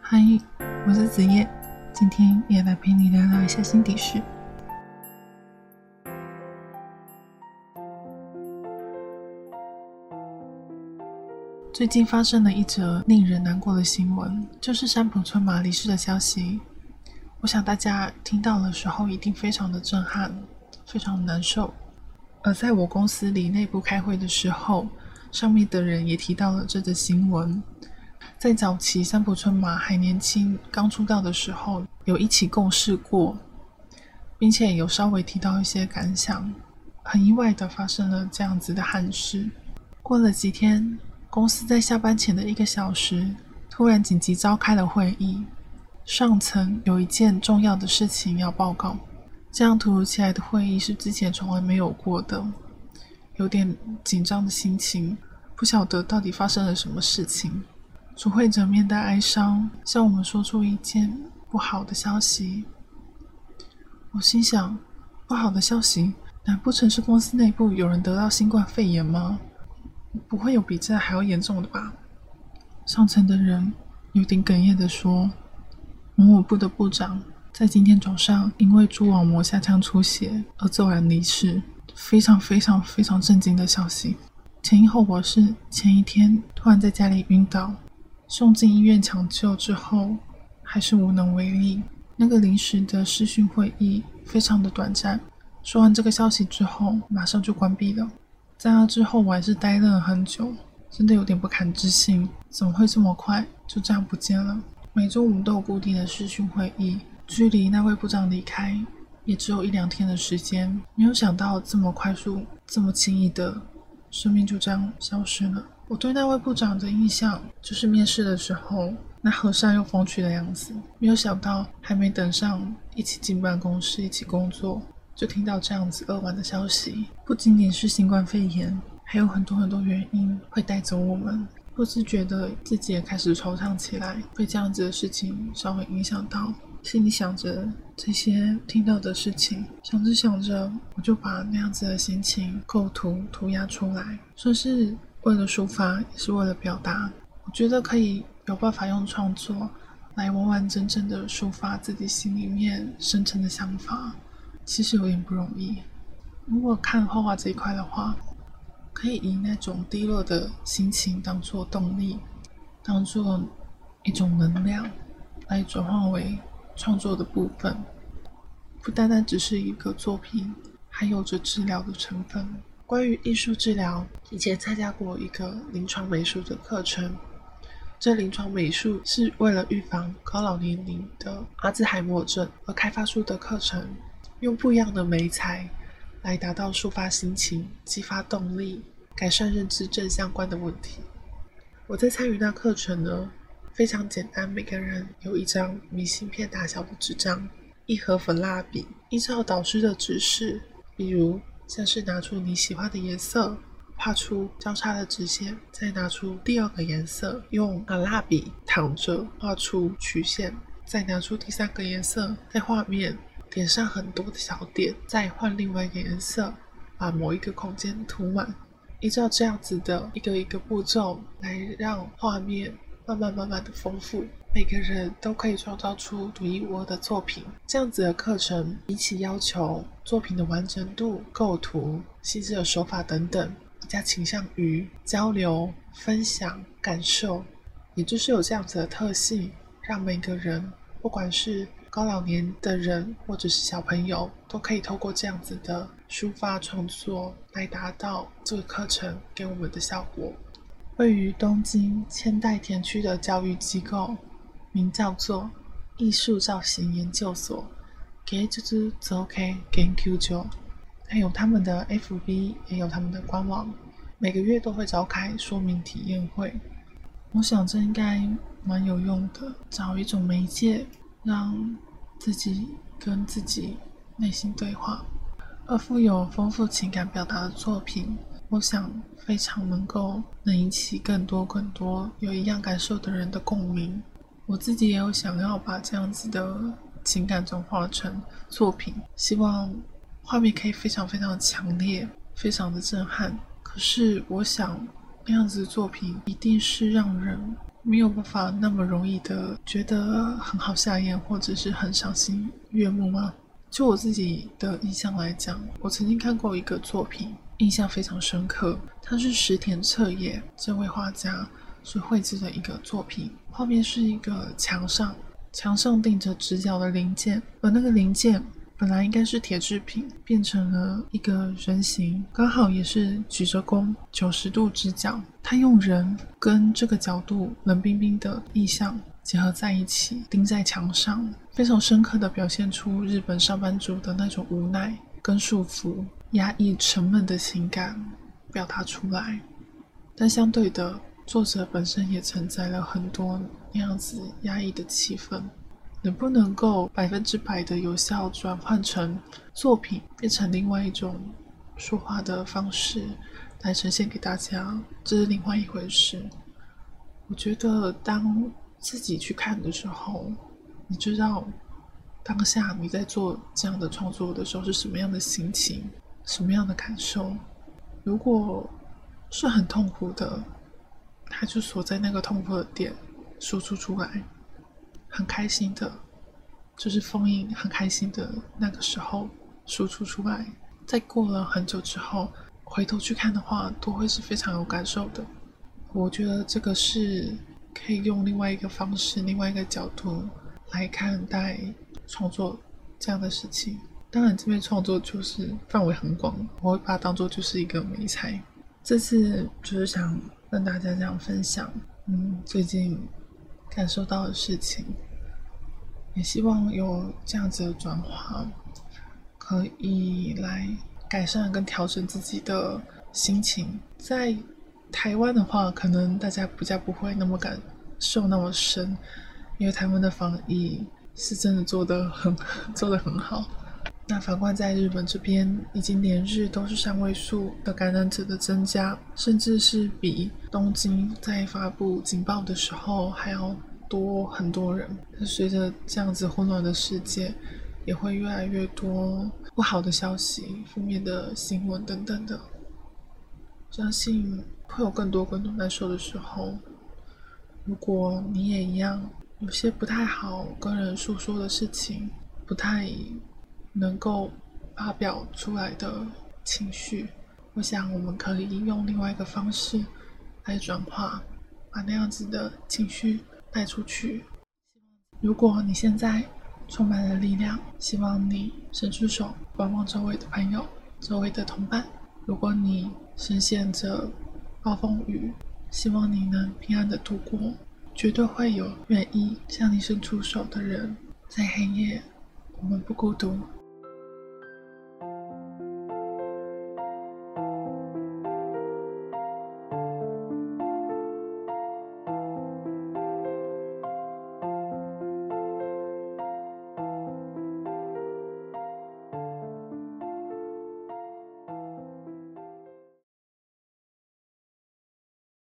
嗨，我是子夜，今天也来陪你聊聊一下心底事。最近发生了一则令人难过的新闻，就是山浦村马离世的消息。我想大家听到的时候一定非常的震撼，非常难受。而在我公司里内部开会的时候，上面的人也提到了这则新闻。在早期三浦春马还年轻、刚出道的时候，有一起共事过，并且有稍微提到一些感想。很意外的发生了这样子的憾事。过了几天，公司在下班前的一个小时，突然紧急召开了会议，上层有一件重要的事情要报告。这样突如其来的会议是之前从来没有过的，有点紧张的心情，不晓得到底发生了什么事情。主会者面带哀伤，向我们说出一件不好的消息。我心想，不好的消息，难不成是公司内部有人得到新冠肺炎吗？不会有比这还要严重的吧？上层的人有点哽咽的说：“某某部的部长。”在今天早上，因为蛛网膜下腔出血而骤然离世，非常非常非常震惊的消息。前因后果是，前一天突然在家里晕倒，送进医院抢救之后，还是无能为力。那个临时的视讯会议非常的短暂，说完这个消息之后，马上就关闭了。在那之后，我还是呆愣了很久，真的有点不敢置信，怎么会这么快就这样不见了？每周五都有固定的视讯会议。距离那位部长离开也只有一两天的时间，没有想到这么快速、这么轻易的，生命就这样消失了。我对那位部长的印象就是面试的时候那和善又风趣的样子，没有想到还没等上一起进办公室、一起工作，就听到这样子扼腕的消息。不仅仅是新冠肺炎，还有很多很多原因会带走我们。或是觉得自己也开始惆怅起来，被这样子的事情稍微影响到。心里想着这些听到的事情，想着想着，我就把那样子的心情构图涂鸦出来，说是为了抒发，也是为了表达。我觉得可以有办法用创作来完完整整的抒发自己心里面深沉的想法，其实有点不容易。如果看画画这一块的话，可以以那种低落的心情当做动力，当做一种能量，来转化为。创作的部分不单单只是一个作品，还有着治疗的成分。关于艺术治疗，以前参加过一个临床美术的课程。这临床美术是为了预防高老年龄的阿兹海默症而开发出的课程，用不一样的美材来达到抒发心情、激发动力、改善认知症相关的问题。我在参与那课程呢。非常简单，每个人有一张明信片大小的纸张，一盒粉蜡笔，依照导师的指示，比如像是拿出你喜欢的颜色，画出交叉的直线，再拿出第二个颜色，用蜡笔躺着画出曲线，再拿出第三个颜色，在画面点上很多的小点，再换另外一个颜色，把某一个空间涂满，依照这样子的一个一个步骤来让画面。慢慢慢慢的丰富，每个人都可以创造出独一无二的作品。这样子的课程，比起要求作品的完整度、构图、细致的手法等等，比较倾向于交流、分享、感受，也就是有这样子的特性，让每个人，不管是高老年的人或者是小朋友，都可以透过这样子的抒发创作来达到这个课程给我们的效果。位于东京千代田区的教育机构，名叫做艺术造型研究所 g e t z o k Genkyujo），还有他们的 FB，也有他们的官网，每个月都会召开说明体验会。我想这应该蛮有用的，找一种媒介，让自己跟自己内心对话，而富有丰富情感表达的作品。我想非常能够能引起更多更多有一样感受的人的共鸣。我自己也有想要把这样子的情感转化成作品，希望画面可以非常非常强烈，非常的震撼。可是我想那样子的作品一定是让人没有办法那么容易的觉得很好下咽，或者是很赏心悦目吗？就我自己的印象来讲，我曾经看过一个作品，印象非常深刻。他是石田彻也这位画家所绘制的一个作品，画面是一个墙上，墙上钉着直角的零件，而那个零件。本来应该是铁制品，变成了一个人形，刚好也是举着弓，九十度直角。他用人跟这个角度冷冰冰的意象结合在一起，钉在墙上，非常深刻的表现出日本上班族的那种无奈跟束缚、压抑、沉闷的情感表达出来。但相对的，作者本身也承载了很多那样子压抑的气氛。能不能够百分之百的有效转换成作品，变成另外一种说话的方式来呈现给大家，这是另外一回事。我觉得当自己去看的时候，你知道当下你在做这样的创作的时候是什么样的心情，什么样的感受。如果是很痛苦的，他就锁在那个痛苦的点，输出出来。很开心的，就是封印很开心的那个时候输出出来。在过了很久之后，回头去看的话，都会是非常有感受的。我觉得这个是可以用另外一个方式、另外一个角度来看待创作这样的事情。当然，这边创作就是范围很广，我会把它当做就是一个美材。这次就是想跟大家这样分享，嗯，最近。感受到的事情，也希望有这样子的转化，可以来改善跟调整自己的心情。在台湾的话，可能大家比较不会那么感受那么深，因为台湾的防疫是真的做的很 做的很好。那反观在日本这边，已经连日都是三位数的感染者的增加，甚至是比东京在发布警报的时候还要多很多人。那随着这样子混乱的世界，也会越来越多不好的消息、负面的新闻等等的。相信会有更多更多难受的时候。如果你也一样，有些不太好跟人诉说的事情，不太。能够发表出来的情绪，我想我们可以用另外一个方式来转化，把那样子的情绪带出去。如果你现在充满了力量，希望你伸出手帮帮周围的朋友、周围的同伴。如果你深陷着暴风雨，希望你能平安的度过。绝对会有愿意向你伸出手的人，在黑夜，我们不孤独。